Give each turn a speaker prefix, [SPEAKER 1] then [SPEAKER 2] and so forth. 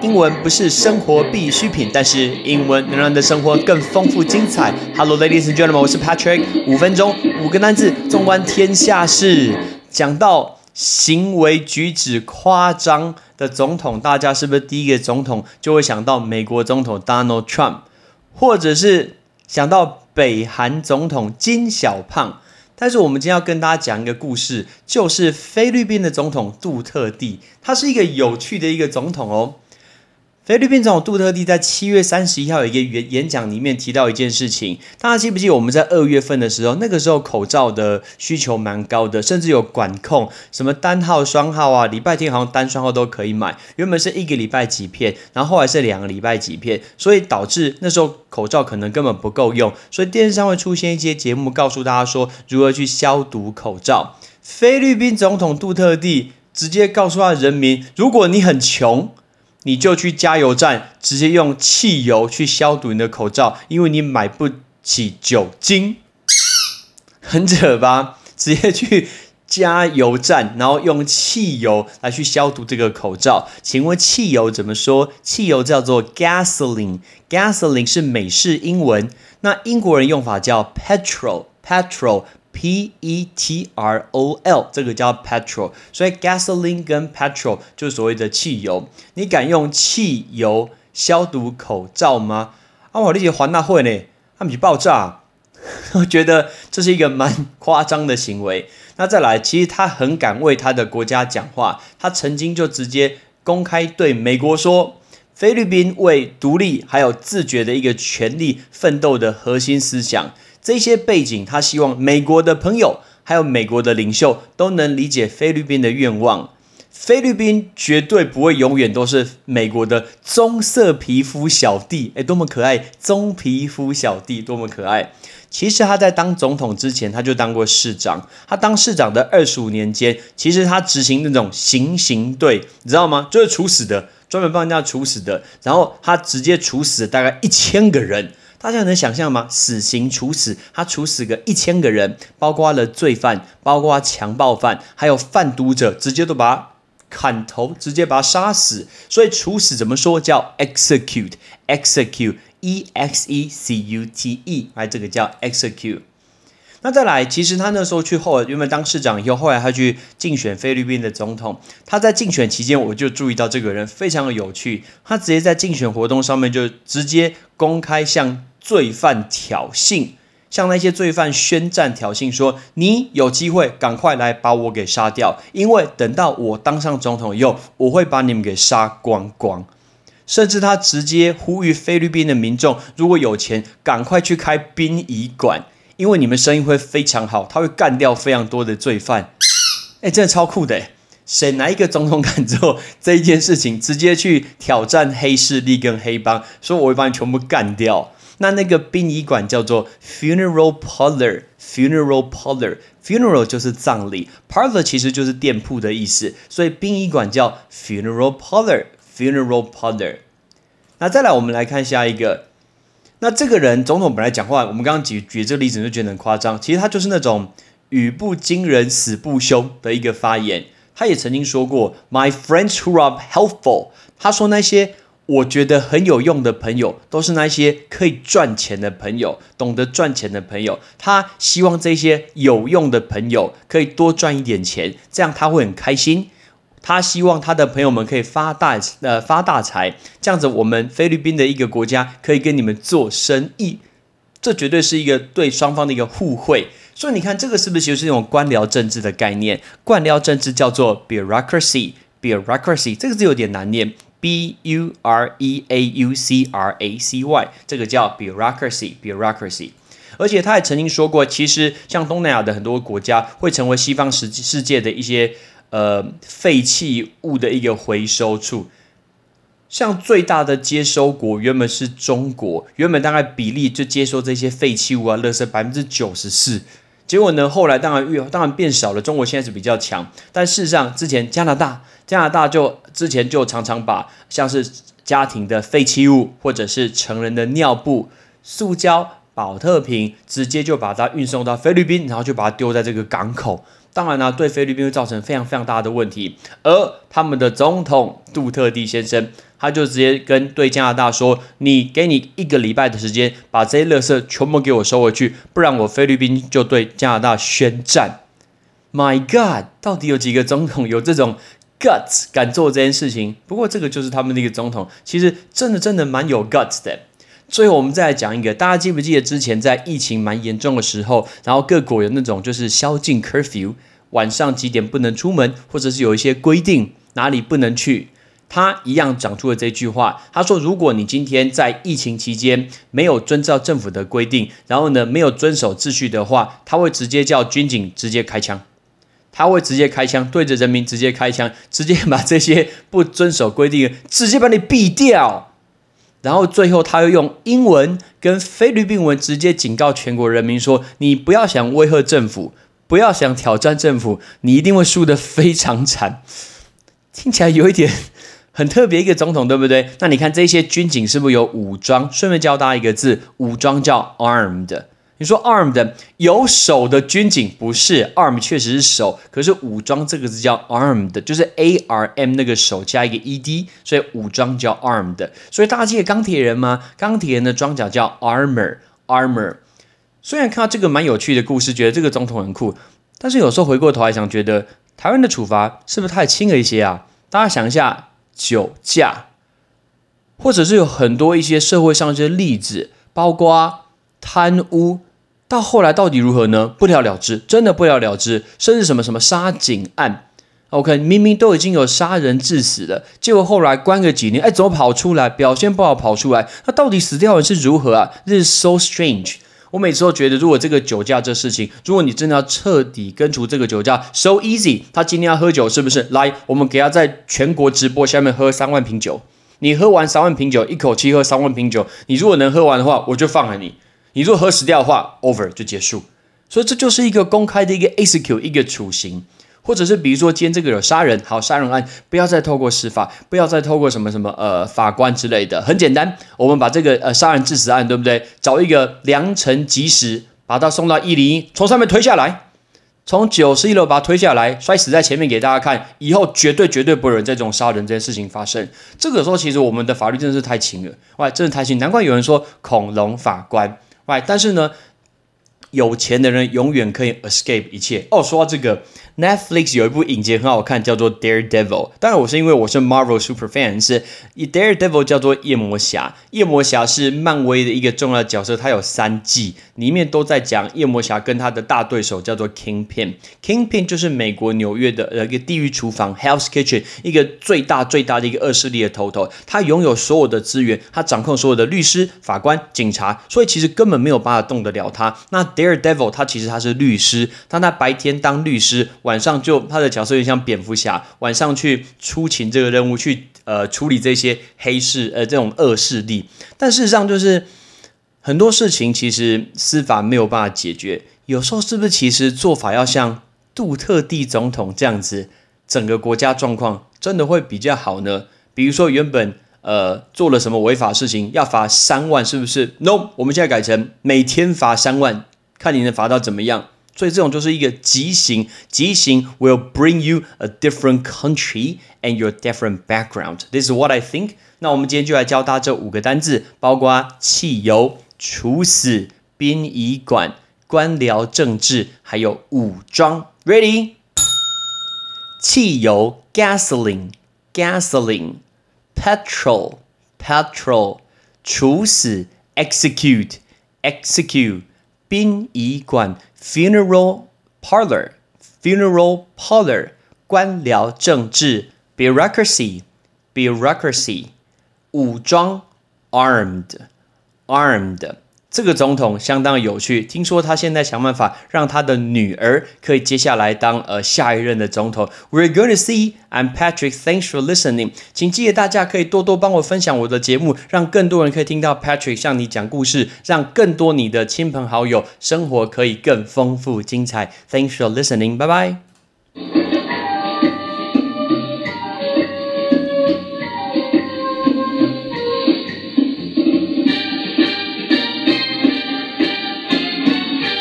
[SPEAKER 1] 英文不是生活必需品，但是英文能让你的生活更丰富精彩。Hello, ladies and gentlemen，我是 Patrick。五分钟，五个单字，纵观天下事。讲到行为举止夸张的总统，大家是不是第一个总统就会想到美国总统 Donald Trump，或者是想到北韩总统金小胖？但是我们今天要跟大家讲一个故事，就是菲律宾的总统杜特地，他是一个有趣的一个总统哦。菲律宾总统杜特地在七月三十一号有一个演演讲里面提到一件事情，大家记不记我们在二月份的时候，那个时候口罩的需求蛮高的，甚至有管控，什么单号、双号啊，礼拜天好像单双号都可以买，原本是一个礼拜几片，然后后来是两个礼拜几片，所以导致那时候口罩可能根本不够用，所以电视上会出现一些节目告诉大家说如何去消毒口罩。菲律宾总统杜特地直接告诉他人民，如果你很穷。你就去加油站，直接用汽油去消毒你的口罩，因为你买不起酒精，很扯吧？直接去加油站，然后用汽油来去消毒这个口罩。请问汽油怎么说？汽油叫做 gasoline，gasoline 是美式英文，那英国人用法叫 petrol，petrol。P E T R O L 这个叫 petrol，所以 gasoline 跟 petrol 就是所谓的汽油。你敢用汽油消毒口罩吗？啊，我理解环大会呢，他们去爆炸，我觉得这是一个蛮夸张的行为。那再来，其实他很敢为他的国家讲话，他曾经就直接公开对美国说，菲律宾为独立还有自觉的一个权利奋斗的核心思想。这些背景，他希望美国的朋友还有美国的领袖都能理解菲律宾的愿望。菲律宾绝对不会永远都是美国的棕色皮肤小弟，哎，多么可爱！棕皮肤小弟多么可爱！其实他在当总统之前，他就当过市长。他当市长的二十五年间，其实他执行那种行刑队，你知道吗？就是处死的，专门帮人家处死的。然后他直接处死大概一千个人。大家能想象吗？死刑处死，他处死个一千个人，包括了罪犯，包括强暴犯，还有贩毒者，直接都把他砍头，直接把他杀死。所以处死怎么说？叫 execute，execute，e x e c u t e，哎这个叫 execute。那再来，其实他那时候去后来，原本当市长以后，后来他去竞选菲律宾的总统。他在竞选期间，我就注意到这个人非常的有趣。他直接在竞选活动上面就直接公开向罪犯挑衅，向那些罪犯宣战挑衅，说你有机会赶快来把我给杀掉，因为等到我当上总统以后，我会把你们给杀光光。甚至他直接呼吁菲律宾的民众，如果有钱，赶快去开殡仪馆。因为你们生意会非常好，他会干掉非常多的罪犯，哎，真的超酷的！谁哪一个总统敢做这一件事情，直接去挑战黑势力跟黑帮，说我会把你全部干掉？那那个殡仪馆叫做 funeral parlor，funeral parlor，funeral 就是葬礼，parlor 其实就是店铺的意思，所以殡仪馆叫 funeral parlor，funeral parlor。那再来，我们来看下一个。那这个人总统本来讲话，我们刚刚举举这个例子就觉得很夸张。其实他就是那种语不惊人死不休的一个发言。他也曾经说过，My friends who are helpful，他说那些我觉得很有用的朋友，都是那些可以赚钱的朋友，懂得赚钱的朋友。他希望这些有用的朋友可以多赚一点钱，这样他会很开心。他希望他的朋友们可以发大呃发大财，这样子我们菲律宾的一个国家可以跟你们做生意，这绝对是一个对双方的一个互惠。所以你看这个是不是就是一种官僚政治的概念？官僚政治叫做 bureaucracy，bureaucracy 这个字有点难念，b u r e a u c r a c y，这个叫 bureaucracy，bureaucracy。而且他也曾经说过，其实像东南亚的很多国家会成为西方世世界的一些。呃，废弃物的一个回收处，像最大的接收国原本是中国，原本大概比例就接收这些废弃物啊、垃圾百分之九十四，结果呢，后来当然越当然变少了。中国现在是比较强，但事实上之前加拿大，加拿大就之前就常常把像是家庭的废弃物或者是成人的尿布、塑胶、保特瓶，直接就把它运送到菲律宾，然后就把它丢在这个港口。当然呢，对菲律宾会造成非常非常大的问题。而他们的总统杜特地先生，他就直接跟对加拿大说：“你给你一个礼拜的时间，把这些垃圾全部给我收回去，不然我菲律宾就对加拿大宣战。” My God，到底有几个总统有这种 guts 敢做这件事情？不过这个就是他们的一个总统，其实真的真的蛮有 guts 的。最后，我们再来讲一个，大家记不记得之前在疫情蛮严重的时候，然后各国有那种就是宵禁 curfew，晚上几点不能出门，或者是有一些规定哪里不能去，他一样讲出了这句话。他说：“如果你今天在疫情期间没有遵照政府的规定，然后呢没有遵守秩序的话，他会直接叫军警直接开枪，他会直接开枪对着人民直接开枪，直接把这些不遵守规定直接把你毙掉。”然后最后，他又用英文跟菲律宾文直接警告全国人民说：“你不要想威吓政府，不要想挑战政府，你一定会输得非常惨。”听起来有一点很特别一个总统，对不对？那你看这些军警是不是有武装？顺便教大家一个字，武装叫 armed。你说 armed 有手的军警不是 arm 确实是手，可是武装这个字叫 armed，就是 a r m 那个手加一个 e d，所以武装叫 armed。所以大家记得钢铁人吗？钢铁人的装甲叫 armor，armor。虽然看到这个蛮有趣的故事，觉得这个总统很酷，但是有时候回过头来想，觉得台湾的处罚是不是太轻了一些啊？大家想一下，酒驾，或者是有很多一些社会上一些例子，包括贪污。到后来到底如何呢？不了了之，真的不了了之。甚至什么什么杀警案，OK，明明都已经有杀人致死了，结果后来关个几年，哎，怎么跑出来？表现不好跑出来，那到底死掉人是如何啊？This is so strange。我每次都觉得，如果这个酒驾这事情，如果你真的要彻底根除这个酒驾，so easy。他今天要喝酒，是不是？来，我们给他在全国直播下面喝三万瓶酒。你喝完三万瓶酒，一口气喝三万瓶酒，你如果能喝完的话，我就放了你。你如果喝死掉的话，over 就结束，所以这就是一个公开的一个 execute 一个处刑，或者是比如说今天这个有杀人，好杀人案不要再透过司法，不要再透过什么什么呃法官之类的，很简单，我们把这个呃杀人致死案对不对？找一个良辰吉时，把他送到一零一，从上面推下来，从九十一楼把他推下来，摔死在前面给大家看，以后绝对绝对不会有人这种杀人这件事情发生。这个时候其实我们的法律真的是太轻了，哇，真的太轻，难怪有人说恐龙法官。哇，但是呢，有钱的人永远可以 escape 一切。哦，说到这个。Netflix 有一部影集很好看，叫做《Daredevil》。当然，我是因为我是 Marvel super fan，是 Daredevil 叫做夜魔侠。夜魔侠是漫威的一个重要角色，他有三季，里面都在讲夜魔侠跟他的大对手叫做 Kingpin。Kingpin 就是美国纽约的呃一个地狱厨房 （Hell's Kitchen） 一个最大最大的一个恶势力的头头。他拥有所有的资源，他掌控所有的律师、法官、警察，所以其实根本没有办法动得了他。那 Daredevil 他其实他是律师，他白天当律师。晚上就他的角色有点像蝙蝠侠，晚上去出勤这个任务，去呃处理这些黑市呃这种恶势力。但事实上就是很多事情其实司法没有办法解决，有时候是不是其实做法要像杜特地总统这样子，整个国家状况真的会比较好呢？比如说原本呃做了什么违法事情要罚三万，是不是？No，我们现在改成每天罚三万，看你能罚到怎么样。所以这种就是一个极刑，极刑 will bring you a different country and your different background. This is what I think. 那我们今天就来教大家这五个单字，包括汽油、处死、殡仪馆、官僚政治，还有武装。Ready？汽油 gasoline，gasoline，petrol，petrol，处死 execute，execute， 殡仪馆。funeral parlor, funeral parlor，官僚政治 bureaucracy, bureaucracy，武装 armed, armed。 这个总统相当有趣，听说他现在想办法让他的女儿可以接下来当呃下一任的总统。We're going to see. I'm Patrick. Thanks for listening. 请记得大家可以多多帮我分享我的节目，让更多人可以听到 Patrick 向你讲故事，让更多你的亲朋好友生活可以更丰富精彩。Thanks for listening. Bye bye.